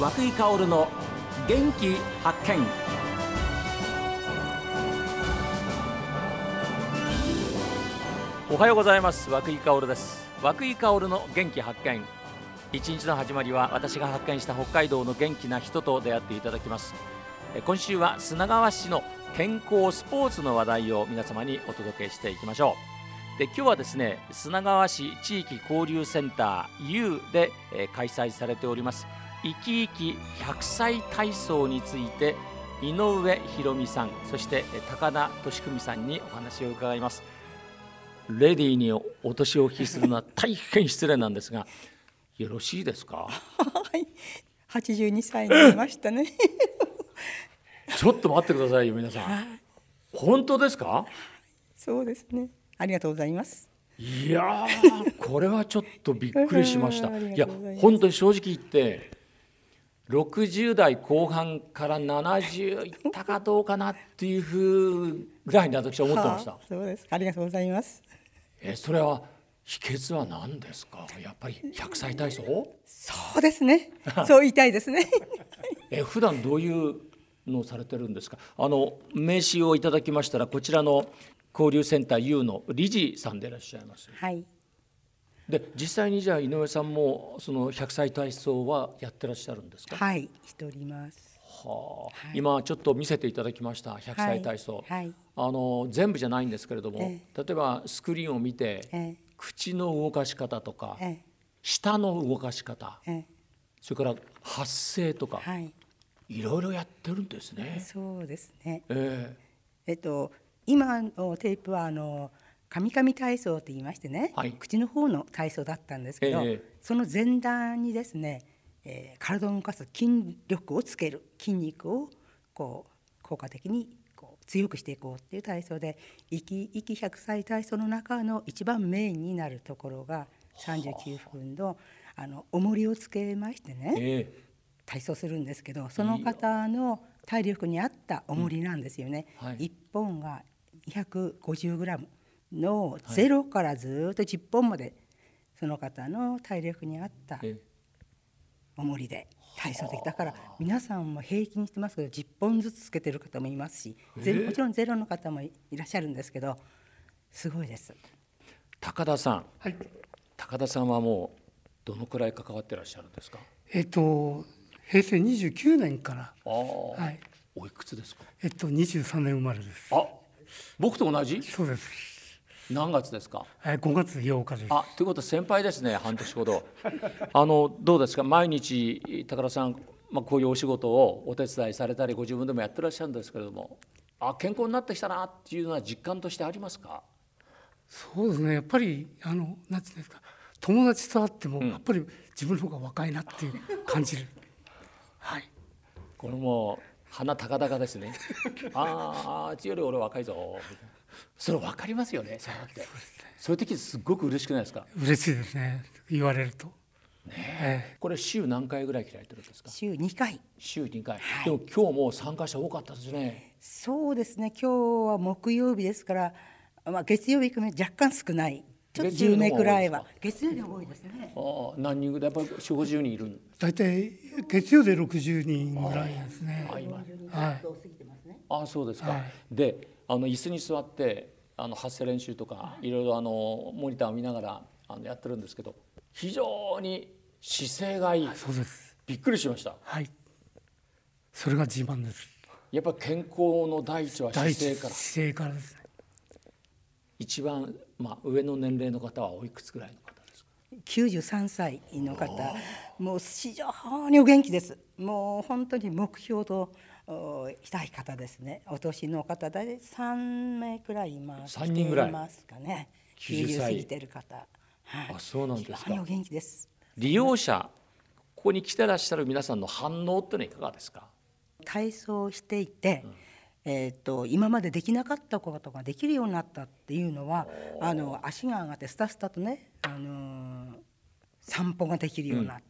和久井薫の元気発見。おはようございます。和久井薫です。和久井薫の元気発見。一日の始まりは私が発見した北海道の元気な人と出会っていただきます。今週は砂川市の健康スポーツの話題を皆様にお届けしていきましょう。で今日はですね砂川市地域交流センター U で、え開催されております。生き生き100歳体操について井上博美さんそして高田俊文さんにお話を伺います。レディーにお年をお聞きするのは大変失礼なんですが よろしいですか？はい。82歳になりましたね。ちょっと待ってくださいよ皆さん。本当ですか？そうですね。ありがとうございます。いやこれはちょっとびっくりしました。いや本当に正直言って60代後半から70いったかどうかなっていうふうぐらいに私は思ってました、はあ、そうです。ありがとうございます。えそれは秘訣は何ですか？やっぱり100歳体操？そうですね。そう言いたいですね。え普段どういうのをされてるんですか？あの名刺をいただきましたらこちらの交流センター U の理事さんでいらっしゃいます。はいで実際にじゃあ井上さんもその100歳体操はやってらっしゃるんですか？はいしております。はあ、はい、今ちょっと見せていただきました100歳体操、はいはい、あの全部じゃないんですけれども、え例えばスクリーンを見て、え、口の動かし方とか、舌の動かし方、それから発声とか、はい、いろいろやってるんですね。そうですね。え。えっと今のテープはあのカミカミ体操と言いましてね、はい、口の方の体操だったんですけど、えー、その前段にですね、えー、体を動かす筋力をつける筋肉をこう効果的にこう強くしていこうっていう体操で生き生き100歳体操の中の一番メインになるところが39分のあの重りをつけましてね、えー、体操するんですけどその方の体力に合った重りなんですよね。うん。はい、1本が250グラムのゼロからずっと10本までその方の体力に合った重りで体操的だから皆さんも平均してますけど10本ずつつけてる方もいますしゼロもちろんゼロの方もいらっしゃるんですけどすごいです。高田さん、はい、高田さんはもうどのくらい関わってらっしゃるんですか？えっと平成29年から。はい。おいくつですか？えっと23年生まれです。あ、僕と同じ？そうです。何月ですか？えー、5月8日です。あ、ということは先輩ですね。半年ほど。あのどうですか？毎日高田さん、まあこういうお仕事をお手伝いされたり、ご自分でもやってらっしゃるんですけれども、あ、健康になってきたなっていうのは実感としてありますか？そうですね。やっぱりあのなんていうんですか？友達と会っても、やっぱり自分の方が若いなっていう感じる。はい。これも鼻高々ですね。ああ、あっちより俺若いぞ。それ分かりますよねそうやってそういう時すっごく嬉しくないですか？嬉しいですね。言われると。ねえ。これ週何回ぐらい開いてるんですか？週2回。週2回、はい、でも今日も参加者多かったですね。そうですね。今日は木曜日ですから、まあ、月曜日含め若干少ない。ちょっと10名くらいは。月曜日多いですね。ああ何人ぐらい？やっぱり4 5 0人いる大体月曜で60人ぐらいですね。あ今。はい。あそうですか、はい、であの椅子に座ってあの発声練習とかいろいろあのモニターを見ながらあのやってるんですけど非常に姿勢がいい、そうです。びっくりしました。はい。それが自慢です。やっぱり健康の第一は姿勢から。姿勢からですね。一番、まあ、上の年齢の方はおいくつぐらいの方ですか？93歳の方。もう非常にお元気です。もう本当に目標としたい方ですね。お年の方で3名くらいいます。3人ぐらい？ますかね。90過ぎてる方、はい、あそうなんですか。お元気です。利用者ここに来てらっしゃる皆さんの反応ってのはいかがですか？体操していて、うん。えーと、今までできなかったことができるようになったっていうのはあの足が上がってスタスタとね、あのー、散歩ができるようになった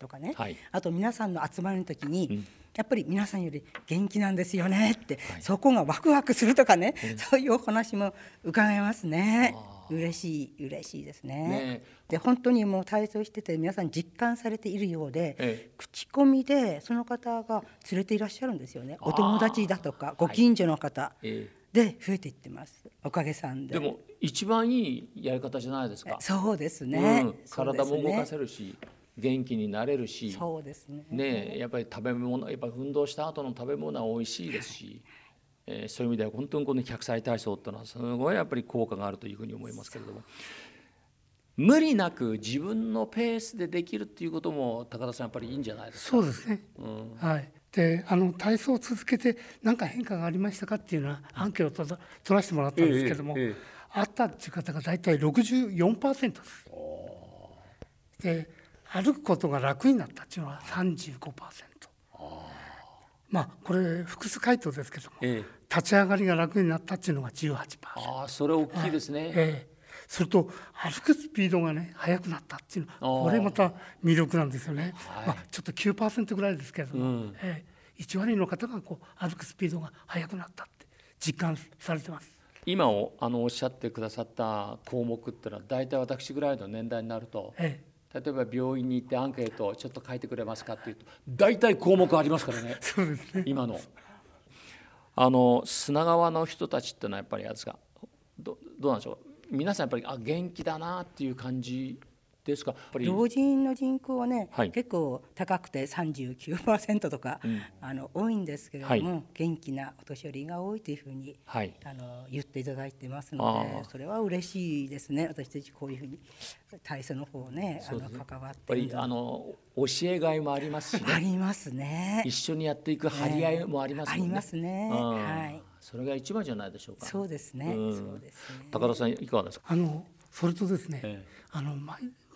とかね、うんはい、あと皆さんの集まりの時に、うんやっぱり皆さんより元気なんですよねって、はい、そこがワクワクするとかね、うん、そういうお話も伺えますね。嬉しい嬉しいですね。ねで本当にもう体操してて皆さん実感されているようで、ええ、口コミでその方が連れていらっしゃるんですよね。お友達だとかご近所の方、はいえ、で増えていってます。おかげさんで。でも一番いいやり方じゃないですか。そうですね。うん、体も動かせるし。元気になれるしそうですね。ねやっぱり食べ物やっぱり運動した後の食べ物は美味しいですし、えー、そういう意味では本当にこの100歳体操っていうのはすごいやっぱり効果があるというふうに思いますけれども。無理なく自分のペースでできるっていうことも高田さんやっぱりいいんじゃないですか？そうですね、うん、はい。であの体操を続けて何か変化がありましたかっていうのはアンケートを取らせてもらったんですけれども、えええ、あったっていう方が大体64%です。で歩くことが楽になったっていうのは35%。まあこれ複数回答ですけども、ええ、立ち上がりが楽になったっていうのが18%ああそれ大きいですね、ええ、それと歩くスピードがね速くなったっていうのこれまた魅力なんですよね、はい、まあ、ちょっと9%ぐらいですけれども、うん、ええ、1割の方がこう歩くスピードが速くなったって実感されてます。今をあのおっしゃってくださった項目っていうのは大体私ぐらいの年代になると、ええ例えば病院に行ってアンケートをちょっと書いてくれますかっていうと大体項目ありますからね。ね。今の。あの砂川の人たちっていうのはやっぱりあれですか？どどうなんでしょう？皆さんやっぱりあ元気だなっていう感じですか？老人の人口はね、はい、結構高くて39%とか、うん、あの多いんですけれども、はい、元気なお年寄りが多いというふうに、はい、あの言っていただいてますのでそれは嬉しいですね私たちこういうふうに体操の方ねあの関わって。あの教えがいもありますしね。ありますね。一緒にやっていく張り合いもありますね、ありますね、はい。それが一番じゃないでしょうか。そうですね、うん、そうですね。高田さんいかがですか？あのそれとですね、ええ、あの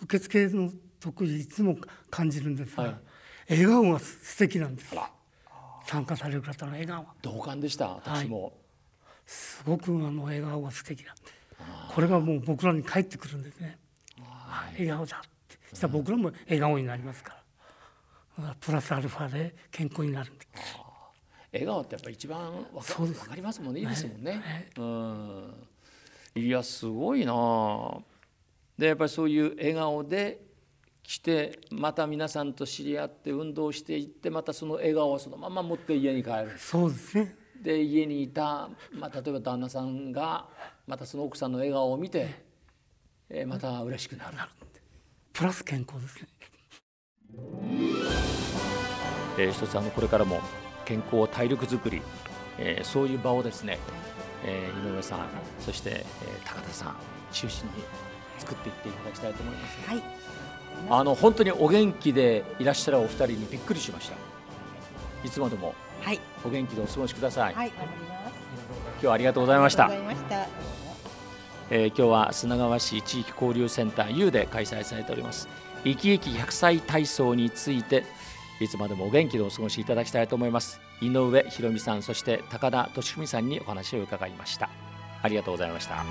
受付の時いつも感じるんですが、はい、笑顔が素敵なんです。参加される方の笑顔。同感でした私も、はい、すごくあの笑顔が素敵なんで。これがもう僕らに返ってくるんですね。笑顔だって。したら僕らも笑顔になりますから。プラスアルファで健康になるんで。笑顔ってやっぱり一番わか分かりますもんね。いいですもんね、ねうん。いやすごいなでやっぱりそういう笑顔で来てまた皆さんと知り合って運動していってまたその笑顔をそのまま持って家に帰る。そうですね。で家にいた、まあ、例えば旦那さんがまたその奥さんの笑顔を見て、えー、また嬉しくなる。プラス健康ですね、えー、一つあのこれからも健康体力づくり、えー、そういう場をですね、えー、井上さんそして、えー、高田さん中心に作っていっていただきたいと思います、はい、あの本当にお元気でいらっしゃるお二人にびっくりしました。いつまでもお元気でお過ごしください、はい、今日はありがとうございました。えー、今日は砂川市地域交流センター U で開催されております。生き生き100歳体操についていつまでもお元気でお過ごしいただきたいと思います。井上博美さんそして高田俊文さんにお話を伺いました。ありがとうございました